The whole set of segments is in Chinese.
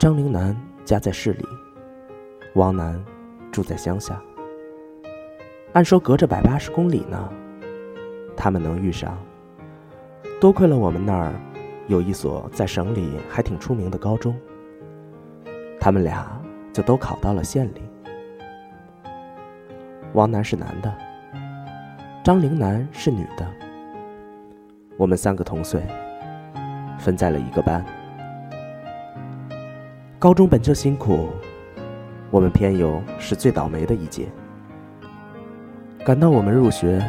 张灵南家在市里，王楠住在乡下。按说隔着百八十公里呢，他们能遇上，多亏了我们那儿有一所在省里还挺出名的高中。他们俩就都考到了县里。王楠是男的，张灵南是女的。我们三个同岁，分在了一个班。高中本就辛苦，我们偏又是最倒霉的一届。赶到我们入学，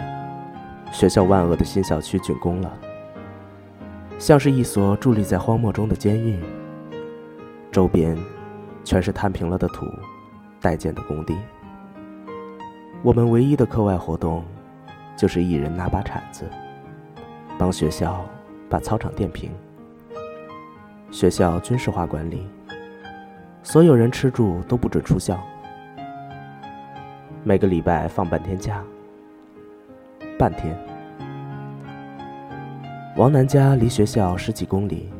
学校万恶的新校区竣工了，像是一所伫立在荒漠中的监狱。周边全是摊平了的土，待建的工地。我们唯一的课外活动，就是一人拿把铲子，帮学校把操场垫平。学校军事化管理，所有人吃住都不准出校。每个礼拜放半天假，半天。王楠家离学校十几公里，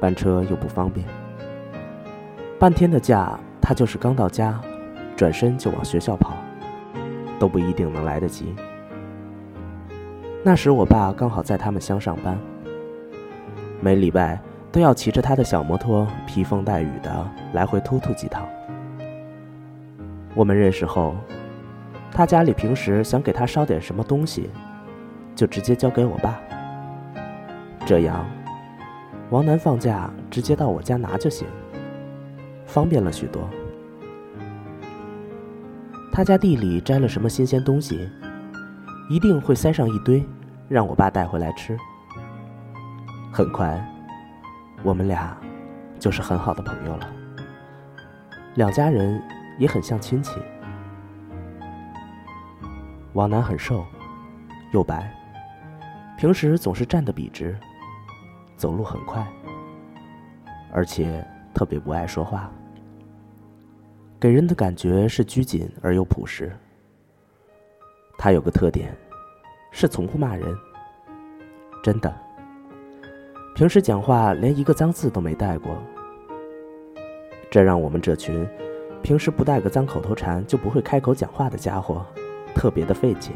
班车又不方便。半天的假，他就是刚到家，转身就往学校跑，都不一定能来得及。那时我爸刚好在他们乡上班，每礼拜都要骑着他的小摩托，披风带雨的来回突突几趟。我们认识后，他家里平时想给他烧点什么东西，就直接交给我爸。这样，王楠放假直接到我家拿就行，方便了许多。他家地里摘了什么新鲜东西，一定会塞上一堆，让我爸带回来吃。很快，我们俩就是很好的朋友了。两家人。也很像亲戚。王楠很瘦，又白，平时总是站得笔直，走路很快，而且特别不爱说话，给人的感觉是拘谨而又朴实。他有个特点，是从不骂人，真的。平时讲话连一个脏字都没带过，这让我们这群。平时不带个脏口头禅就不会开口讲话的家伙，特别的费解。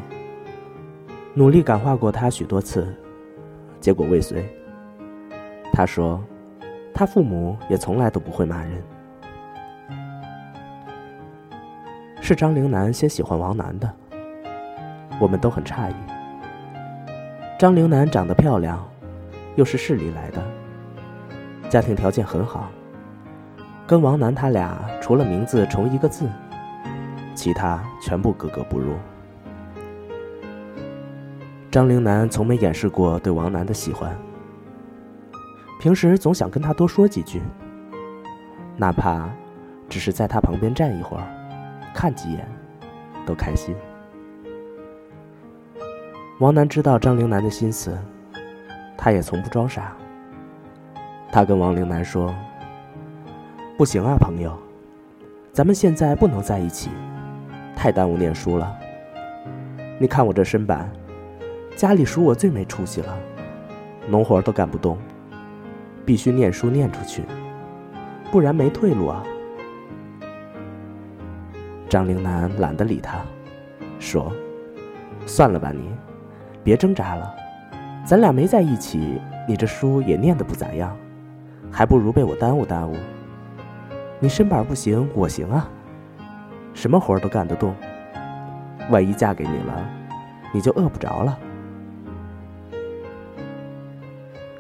努力感化过他许多次，结果未遂。他说，他父母也从来都不会骂人。是张陵南先喜欢王楠的，我们都很诧异。张陵南长得漂亮，又是市里来的，家庭条件很好。跟王楠他俩除了名字重一个字，其他全部格格不入。张灵南从没掩饰过对王楠的喜欢，平时总想跟他多说几句，哪怕只是在他旁边站一会儿，看几眼，都开心。王楠知道张灵南的心思，他也从不装傻。他跟王灵南说。不行啊，朋友，咱们现在不能在一起，太耽误念书了。你看我这身板，家里数我最没出息了，农活都干不动，必须念书念出去，不然没退路啊。张灵南懒得理他，说：“算了吧，你别挣扎了，咱俩没在一起，你这书也念得不咋样，还不如被我耽误耽误。”你身板不行，我行啊，什么活都干得动。万一嫁给你了，你就饿不着了。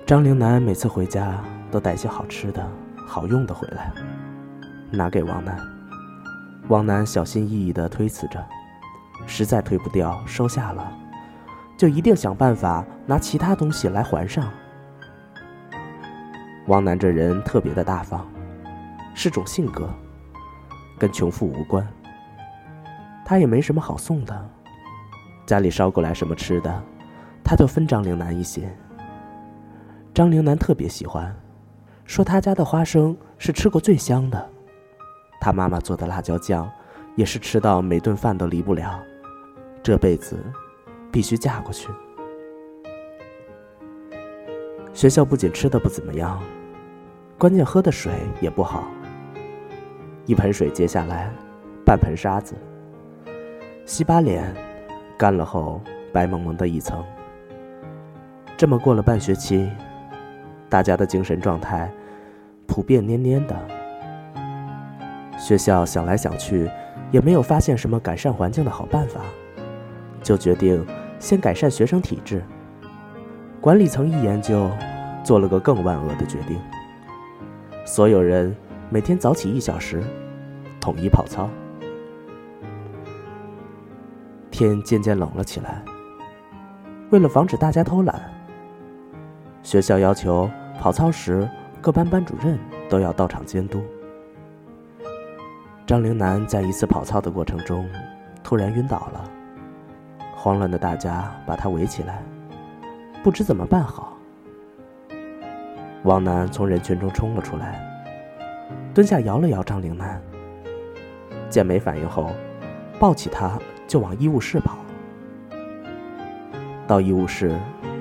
张灵南每次回家都带些好吃的、好用的回来，拿给王楠。王楠小心翼翼地推辞着，实在推不掉，收下了，就一定想办法拿其他东西来还上。王楠这人特别的大方。是种性格，跟穷富无关。他也没什么好送的，家里捎过来什么吃的，他就分张陵南一些。张陵南特别喜欢，说他家的花生是吃过最香的，他妈妈做的辣椒酱，也是吃到每顿饭都离不了，这辈子必须嫁过去。学校不仅吃的不怎么样，关键喝的水也不好。一盆水接下来，半盆沙子。洗把脸，干了后白蒙蒙的一层。这么过了半学期，大家的精神状态普遍蔫蔫的。学校想来想去，也没有发现什么改善环境的好办法，就决定先改善学生体质。管理层一研究，做了个更万恶的决定：所有人每天早起一小时，统一跑操。天渐渐冷了起来。为了防止大家偷懒，学校要求跑操时各班班主任都要到场监督。张灵南在一次跑操的过程中突然晕倒了，慌乱的大家把他围起来，不知怎么办好。王楠从人群中冲了出来，蹲下摇了摇张灵南，见没反应后，抱起他。就往医务室跑。到医务室，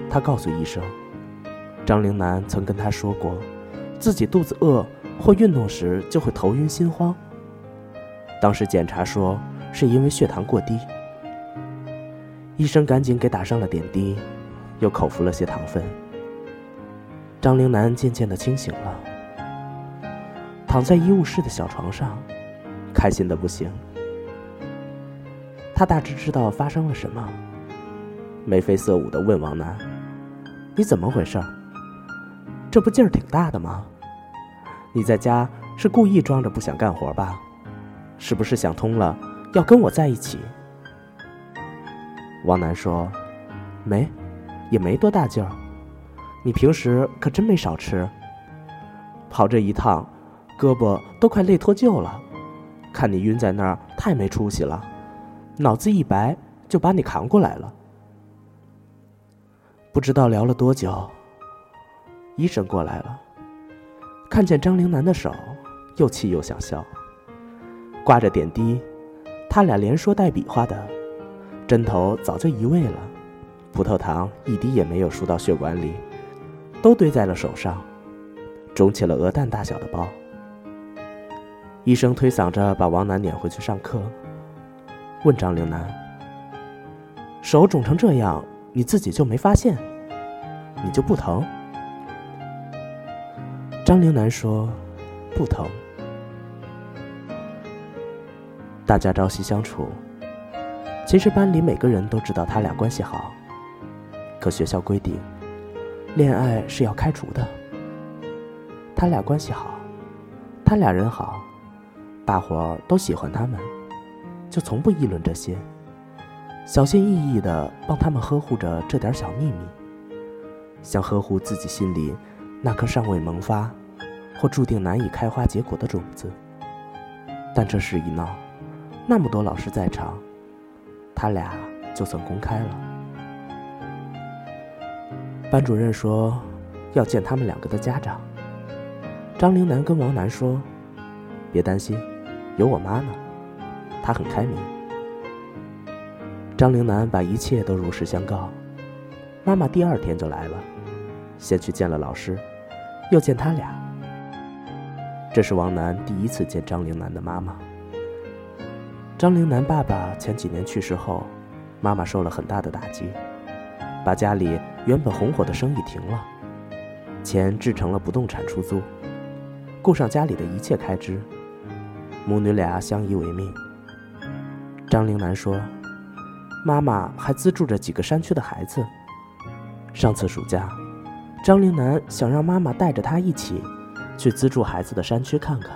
他告诉医生，张灵南曾跟他说过，自己肚子饿或运动时就会头晕心慌。当时检查说是因为血糖过低。医生赶紧给打上了点滴，又口服了些糖分。张灵南渐渐的清醒了，躺在医务室的小床上，开心的不行。他大致知道发生了什么，眉飞色舞的问王楠：“你怎么回事？这不劲儿挺大的吗？你在家是故意装着不想干活吧？是不是想通了要跟我在一起？”王楠说：“没，也没多大劲儿。你平时可真没少吃。跑这一趟，胳膊都快累脱臼了。看你晕在那儿，太没出息了。”脑子一白，就把你扛过来了。不知道聊了多久，医生过来了，看见张灵南的手，又气又想笑。挂着点滴，他俩连说带比划的，针头早就移位了，葡萄糖一滴也没有输到血管里，都堆在了手上，肿起了鹅蛋大小的包。医生推搡着把王楠撵回去上课。问张陵南：“手肿成这样，你自己就没发现？你就不疼？”张陵南说：“不疼。”大家朝夕相处，其实班里每个人都知道他俩关系好。可学校规定，恋爱是要开除的。他俩关系好，他俩人好，大伙儿都喜欢他们。就从不议论这些，小心翼翼的帮他们呵护着这点小秘密，像呵护自己心里那颗尚未萌发或注定难以开花结果的种子。但这事一闹，那么多老师在场，他俩就算公开了。班主任说要见他们两个的家长。张灵南跟王楠说：“别担心，有我妈呢。”她很开明。张灵南把一切都如实相告，妈妈第二天就来了，先去见了老师，又见他俩。这是王楠第一次见张灵南的妈妈。张陵南爸爸前几年去世后，妈妈受了很大的打击，把家里原本红火的生意停了，钱制成了不动产出租，顾上家里的一切开支，母女俩相依为命。张陵南说：“妈妈还资助着几个山区的孩子。上次暑假，张陵南想让妈妈带着他一起去资助孩子的山区看看。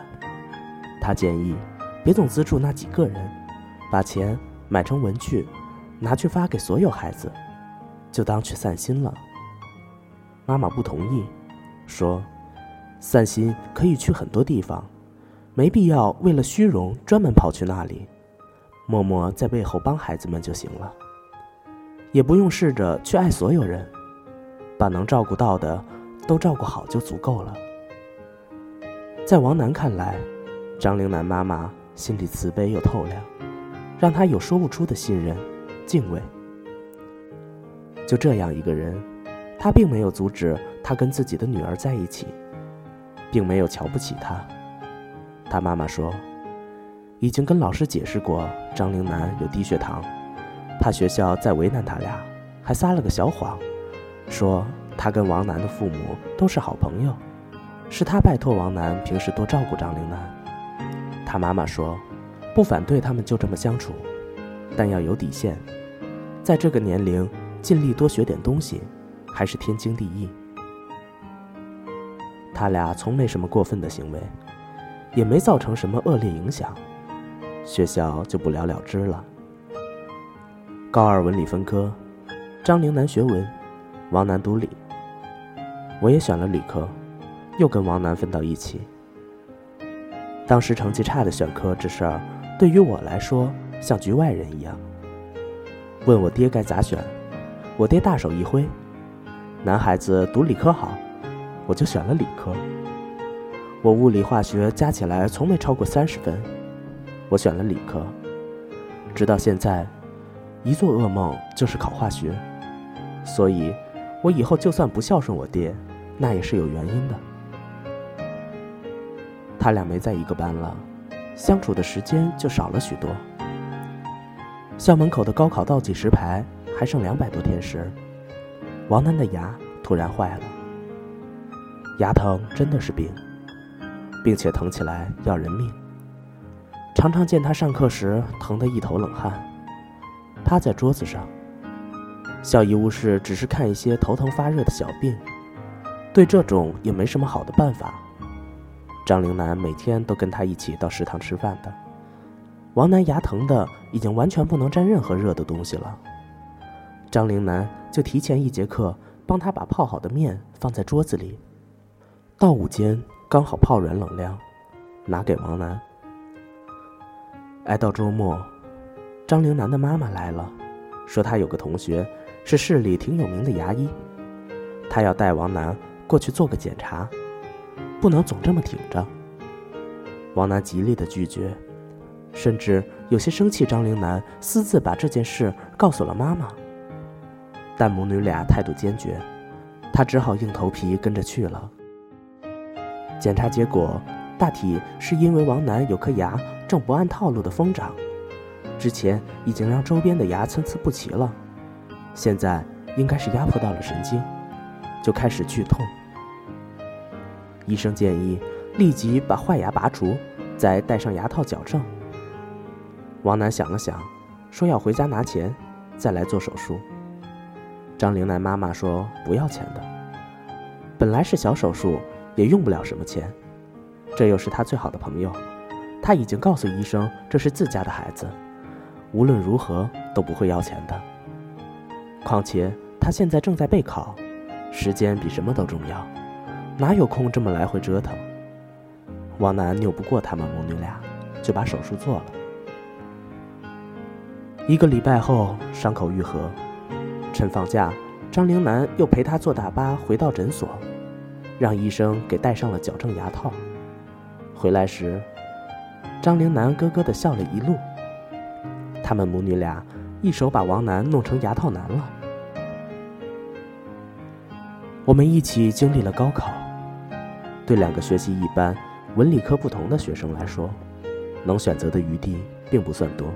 他建议别总资助那几个人，把钱买成文具，拿去发给所有孩子，就当去散心了。妈妈不同意，说：散心可以去很多地方，没必要为了虚荣专门跑去那里。”默默在背后帮孩子们就行了，也不用试着去爱所有人，把能照顾到的都照顾好就足够了。在王楠看来，张陵南妈妈心里慈悲又透亮，让他有说不出的信任、敬畏。就这样一个人，他并没有阻止他跟自己的女儿在一起，并没有瞧不起他。他妈妈说，已经跟老师解释过张灵南有低血糖，怕学校再为难他俩，还撒了个小谎，说他跟王楠的父母都是好朋友，是他拜托王楠平时多照顾张灵南。他妈妈说，不反对他们就这么相处，但要有底线，在这个年龄尽力多学点东西，还是天经地义。他俩从没什么过分的行为，也没造成什么恶劣影响，学校就不了了之了。高二文理分科，张陵南学文，王楠读理。我也选了理科，又跟王楠分到一起。当时成绩差的选科这事儿，对于我来说像局外人一样。问我爹该咋选，我爹大手一挥：“男孩子读理科好。”我就选了理科。我物理化学加起来从没超过三十分，我选了理科。直到现在，一做噩梦就是考化学，所以，我以后就算不孝顺我爹，那也是有原因的。他俩没在一个班了，相处的时间就少了许多。校门口的高考倒计时牌还剩两百多天时，王楠的牙突然坏了。牙疼真的是病，并且疼起来要人命。常常见他上课时疼得一头冷汗，趴在桌子上。校医务室只是看一些头疼发热的小病，对这种也没什么好的办法。张陵南每天都跟他一起到食堂吃饭的。王楠牙疼的已经完全不能沾任何热的东西了，张陵南就提前一节课帮他把泡好的面放在桌子里。到午间刚好泡软冷凉，拿给王楠。挨到周末，张陵南的妈妈来了，说他有个同学是市里挺有名的牙医，他要带王楠过去做个检查。不能总这么挺着。王楠极力的拒绝，甚至有些生气。张陵南私自把这件事告诉了妈妈，但母女俩态度坚决，他只好硬头皮跟着去了。检查结果大体是因为王楠有颗牙正不按套路的疯长，之前已经让周边的牙参差不齐了，现在应该是压迫到了神经，就开始剧痛。医生建议立即把坏牙拔除，再戴上牙套矫正。王楠想了想，说要回家拿钱，再来做手术。张玲楠妈妈说不要钱的，本来是小手术，也用不了什么钱。这又是他最好的朋友，他已经告诉医生这是自家的孩子，无论如何都不会要钱的。况且他现在正在备考，时间比什么都重要。哪有空这么来回折腾？王楠拗不过他们母女俩，就把手术做了。一个礼拜后，伤口愈合。趁放假，张灵南又陪他坐大巴回到诊所，让医生给戴上了矫正牙套。回来时，张灵南咯咯地笑了一路。他们母女俩一手把王楠弄成牙套男了。我们一起经历了高考。对两个学习一般、文理科不同的学生来说，能选择的余地并不算多。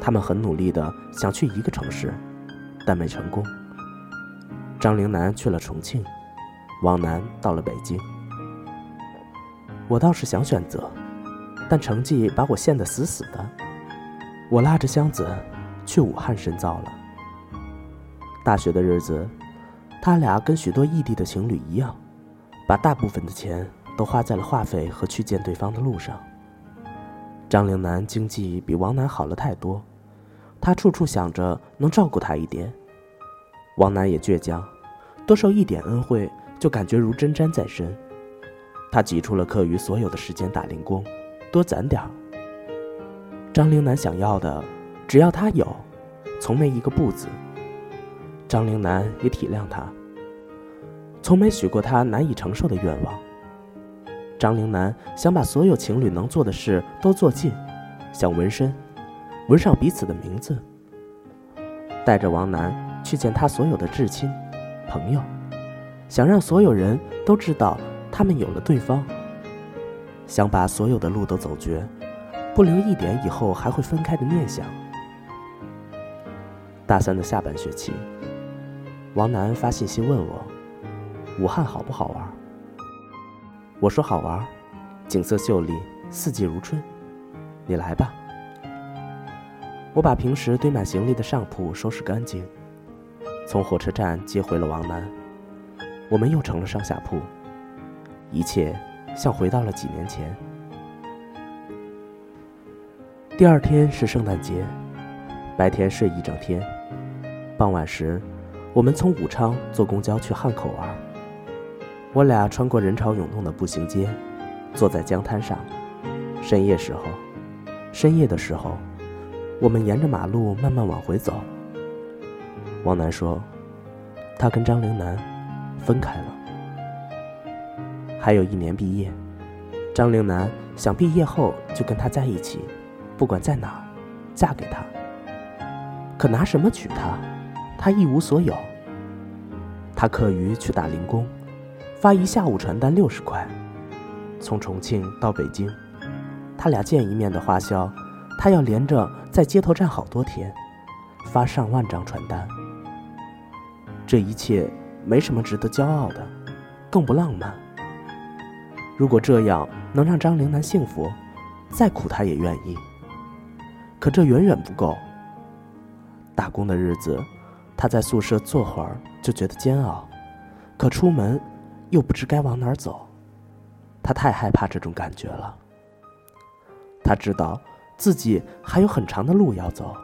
他们很努力的想去一个城市，但没成功。张陵南去了重庆，王楠到了北京。我倒是想选择，但成绩把我限得死死的。我拉着箱子去武汉深造了。大学的日子，他俩跟许多异地的情侣一样。把大部分的钱都花在了话费和去见对方的路上。张灵南经济比王楠好了太多，他处处想着能照顾他一点。王楠也倔强，多受一点恩惠就感觉如针毡在身。他挤出了课余所有的时间打零工，多攒点儿。张灵南想要的，只要他有，从没一个不字。张灵南也体谅他。从没许过他难以承受的愿望。张灵南想把所有情侣能做的事都做尽，想纹身，纹上彼此的名字。带着王楠去见他所有的至亲、朋友，想让所有人都知道他们有了对方，想把所有的路都走绝，不留一点以后还会分开的念想。大三的下半学期，王楠发信息问我：“武汉好不好玩？”我说：“好玩，景色秀丽，四季如春。你来吧。”我把平时堆满行李的上铺收拾干净，从火车站接回了王楠。我们又成了上下铺，一切像回到了几年前。第二天是圣诞节，白天睡一整天，傍晚时，我们从武昌坐公交去汉口玩。我俩穿过人潮涌动的步行街，坐在江滩上。深夜时候，深夜的时候。我们沿着马路慢慢往回走。王楠说：“他跟张陵南分开了，还有一年毕业。张陵南想毕业后就跟他在一起，不管在哪儿，嫁给他。可拿什么娶她？他一无所有。他课余去打零工，发一下午传单六十块。从重庆到北京，他俩见一面的花销。”他要连着在街头站好多天，发上万张传单。这一切没什么值得骄傲的，更不浪漫。如果这样能让张陵南幸福，再苦他也愿意。可这远远不够。打工的日子，他在宿舍坐会儿就觉得煎熬，可出门又不知该往哪儿走。他太害怕这种感觉了。他知道。自己还有很长的路要走，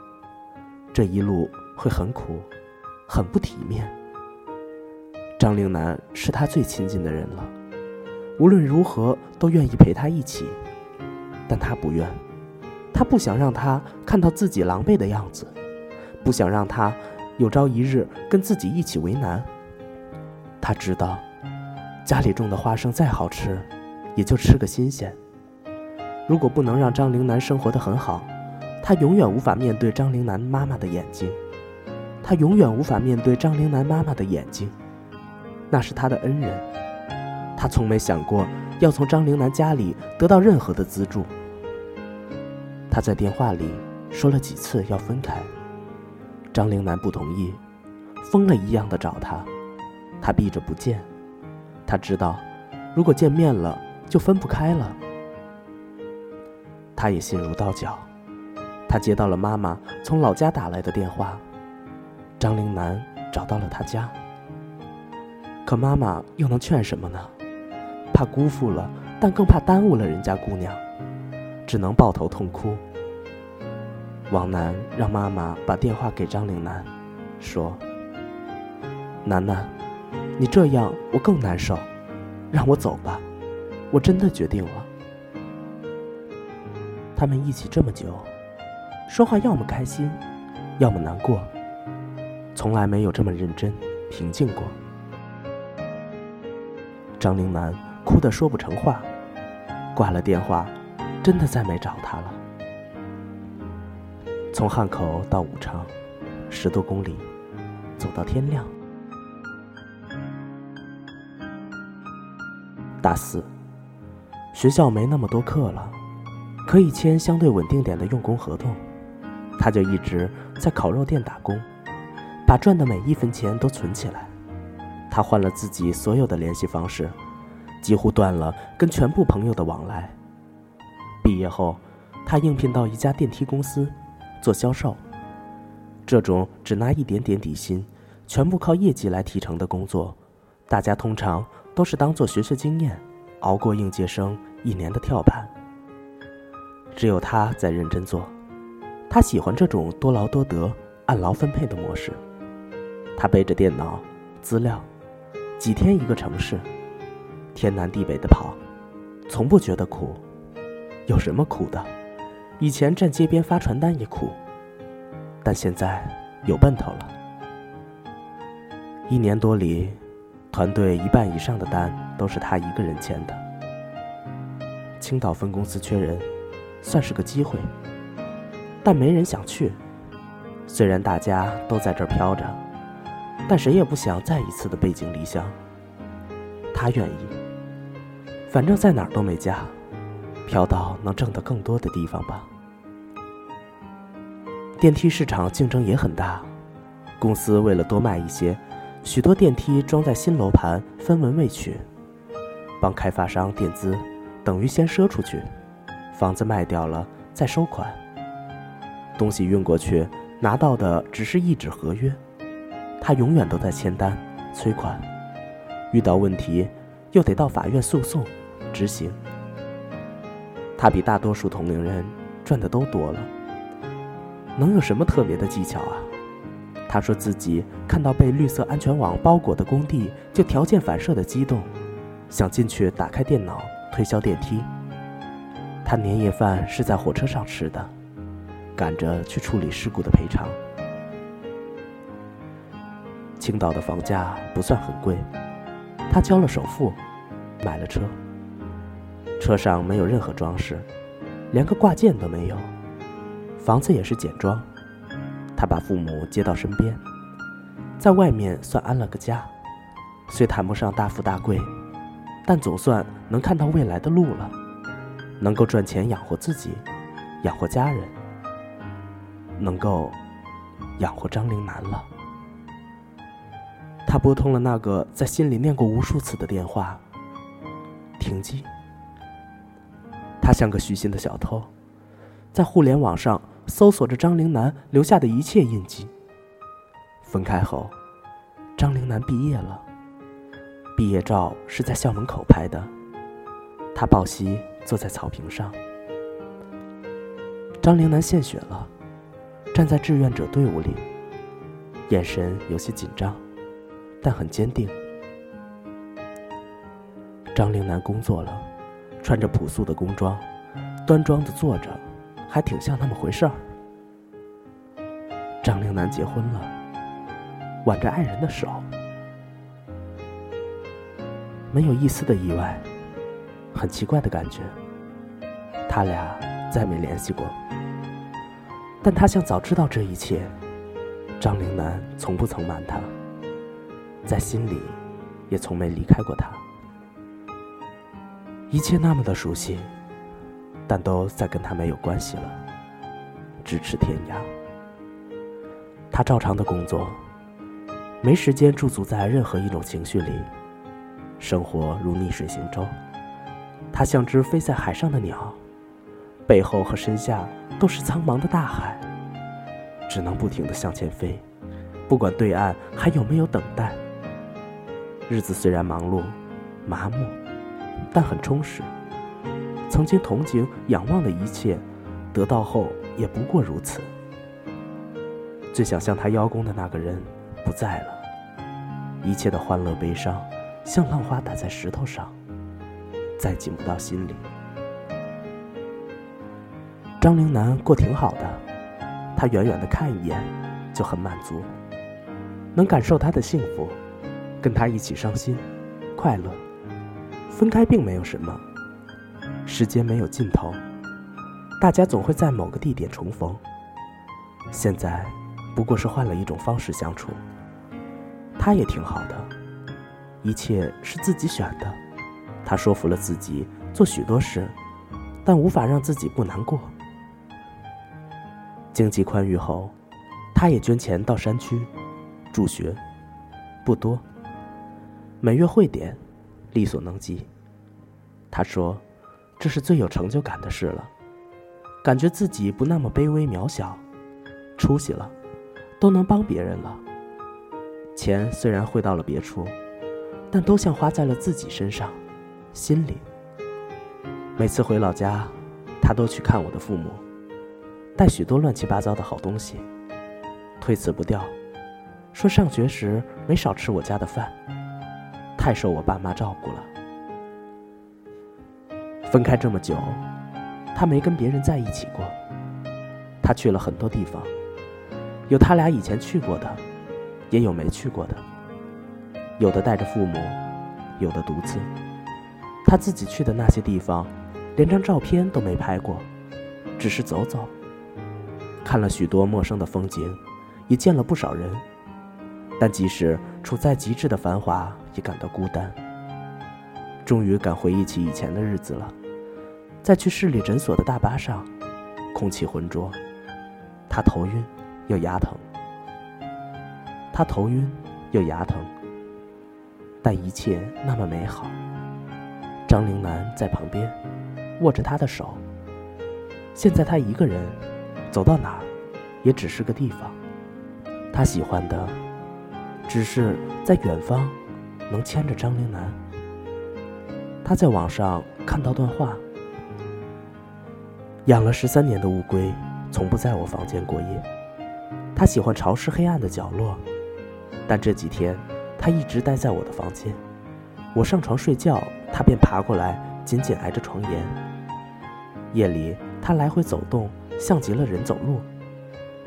这一路会很苦，很不体面。张灵南是他最亲近的人了，无论如何都愿意陪他一起，但他不愿，他不想让他看到自己狼狈的样子，不想让他有朝一日跟自己一起为难。他知道，家里种的花生再好吃，也就吃个新鲜。如果不能让张灵南生活的很好，他永远无法面对张灵南妈妈的眼睛。他永远无法面对张灵南妈妈的眼睛，那是他的恩人。他从没想过要从张灵南家里得到任何的资助。他在电话里说了几次要分开，张灵南不同意，疯了一样的找他，他避着不见。他知道，如果见面了就分不开了。他也心如刀绞，他接到了妈妈从老家打来的电话，张灵南找到了他家。可妈妈又能劝什么呢？怕辜负了，但更怕耽误了人家姑娘，只能抱头痛哭。王楠让妈妈把电话给张灵南，说：“楠楠，你这样我更难受，让我走吧，我真的决定了。”他们一起这么久，说话要么开心，要么难过，从来没有这么认真、平静过。张灵南哭得说不成话，挂了电话，真的再没找他了。从汉口到武昌，十多公里，走到天亮。大四，学校没那么多课了。可以签相对稳定点的用工合同，他就一直在烤肉店打工，把赚的每一分钱都存起来。他换了自己所有的联系方式，几乎断了跟全部朋友的往来。毕业后，他应聘到一家电梯公司做销售，这种只拿一点点底薪，全部靠业绩来提成的工作，大家通常都是当做学学经验，熬过应届生一年的跳板。只有他在认真做，他喜欢这种多劳多得、按劳分配的模式。他背着电脑、资料，几天一个城市，天南地北的跑，从不觉得苦。有什么苦的？以前站街边发传单也苦，但现在有奔头了。一年多里，团队一半以上的单都是他一个人签的。青岛分公司缺人。算是个机会，但没人想去。虽然大家都在这儿飘着，但谁也不想再一次的背井离乡。他愿意，反正在哪儿都没家，飘到能挣得更多的地方吧。电梯市场竞争也很大，公司为了多卖一些，许多电梯装在新楼盘分文未取，帮开发商垫资，等于先赊出去，房子卖掉了再收款。东西运过去，拿到的只是一纸合约，他永远都在签单、催款，遇到问题又得到法院诉讼、执行。他比大多数同龄人赚的都多了。能有什么特别的技巧啊？他说自己看到被绿色安全网包裹的工地，就条件反射的激动，想进去打开电脑推销电梯。他年夜饭是在火车上吃的，赶着去处理事故的赔偿。青岛的房价不算很贵，他交了首付，买了车。车上没有任何装饰，连个挂件都没有。房子也是简装，他把父母接到身边，在外面算安了个家，虽谈不上大富大贵，但总算能看到未来的路了，能够赚钱养活自己，养活家人，能够养活张灵南了。他拨通了那个在心里念过无数次的电话，停机。他像个虚心的小偷，在互联网上。搜索着张灵南留下的一切印记。分开后，张灵南毕业了。毕业照是在校门口拍的，他抱膝坐在草坪上。张灵南献血了，站在志愿者队伍里，眼神有些紧张，但很坚定。张灵南工作了，穿着朴素的工装，端庄的坐着。还挺像那么回事儿。张灵南结婚了，挽着爱人的手，没有一丝的意外，很奇怪的感觉。他俩再没联系过，但他像早知道这一切。张灵南从不曾瞒他，在心里也从没离开过他，一切那么的熟悉。但都再跟他没有关系了，咫尺天涯。他照常的工作，没时间驻足在任何一种情绪里，生活如逆水行舟。他像只飞在海上的鸟，背后和身下都是苍茫的大海，只能不停的向前飞，不管对岸还有没有等待。日子虽然忙碌、麻木，但很充实。曾经同情、仰望的一切，得到后也不过如此。最想向他邀功的那个人不在了，一切的欢乐、悲伤，像浪花打在石头上，再进不到心里。张灵南过挺好的，他远远的看一眼，就很满足，能感受他的幸福，跟他一起伤心、快乐，分开并没有什么。时间没有尽头，大家总会在某个地点重逢。现在不过是换了一种方式相处。他也挺好的，一切是自己选的。他说服了自己做许多事，但无法让自己不难过。经济宽裕后，他也捐钱到山区助学，不多，每月汇点，力所能及。他说。这是最有成就感的事了，感觉自己不那么卑微渺小，出息了，都能帮别人了。钱虽然汇到了别处，但都像花在了自己身上，心里。每次回老家，他都去看我的父母，带许多乱七八糟的好东西，推辞不掉，说上学时没少吃我家的饭，太受我爸妈照顾了。分开这么久，他没跟别人在一起过。他去了很多地方，有他俩以前去过的，也有没去过的。有的带着父母，有的独自。他自己去的那些地方，连张照片都没拍过，只是走走，看了许多陌生的风景，也见了不少人。但即使处在极致的繁华，也感到孤单。终于敢回忆起以前的日子了。在去市里诊所的大巴上，空气浑浊，他头晕又牙疼。他头晕又牙疼，但一切那么美好。张灵南在旁边，握着他的手。现在他一个人，走到哪儿，也只是个地方。他喜欢的，只是在远方，能牵着张灵南。他在网上看到段话：养了十三年的乌龟，从不在我房间过夜。它喜欢潮湿黑暗的角落，但这几天，它一直待在我的房间。我上床睡觉，它便爬过来，紧紧挨着床沿。夜里，它来回走动，像极了人走路。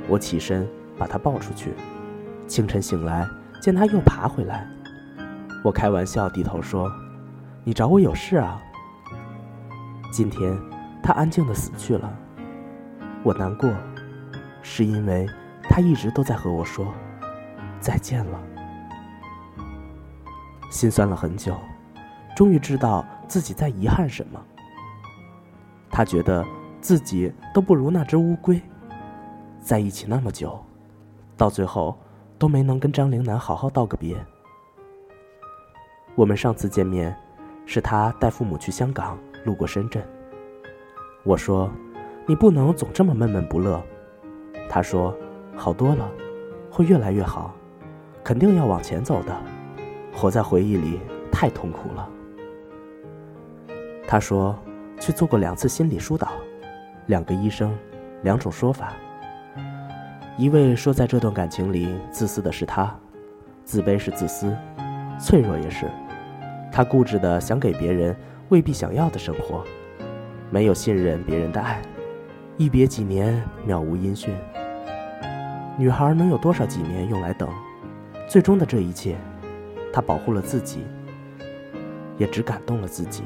我起身把它抱出去。清晨醒来，见它又爬回来。我开玩笑低头说：“你找我有事啊？”今天，他安静的死去了。我难过，是因为他一直都在和我说：“再见了。”心酸了很久，终于知道自己在遗憾什么。他觉得自己都不如那只乌龟，在一起那么久，到最后都没能跟张灵南好好道个别。我们上次见面，是他带父母去香港，路过深圳。我说：“你不能总这么闷闷不乐。”他说：“好多了，会越来越好，肯定要往前走的。”活在回忆里太痛苦了。他说，去做过两次心理疏导，两个医生，两种说法。一位说，在这段感情里，自私的是他，自卑是自私，脆弱也是。他固执的想给别人未必想要的生活，没有信任别人的爱，一别几年渺无音讯。女孩能有多少几年用来等？最终的这一切。她保护了自己，也只感动了自己。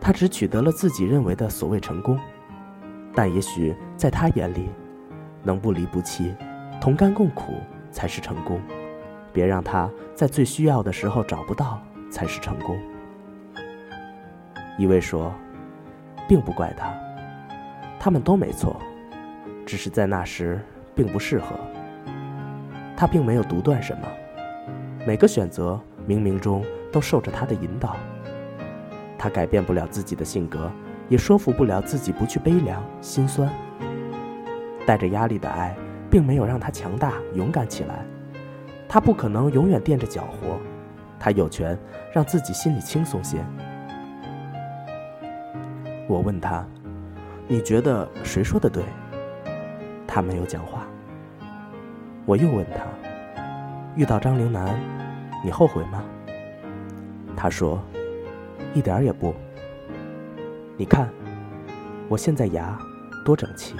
她只取得了自己认为的所谓成功，但也许在她眼里，能不离不弃、同甘共苦才是成功。别让她在最需要的时候找不到，才是成功。一位说，并不怪他，他们都没错，只是在那时并不适合。他并没有独断什么。每个选择冥冥中都受着他的引导。他改变不了自己的性格，也说服不了自己不去悲凉心酸。带着压力的爱，并没有让他强大勇敢起来。他不可能永远垫着脚活，他有权让自己心里轻松些。我问他：“你觉得谁说的对？”他没有讲话。我又问他：“遇到张陵南？”你后悔吗？他说：“一点儿也不。你看，我现在牙多整齐。”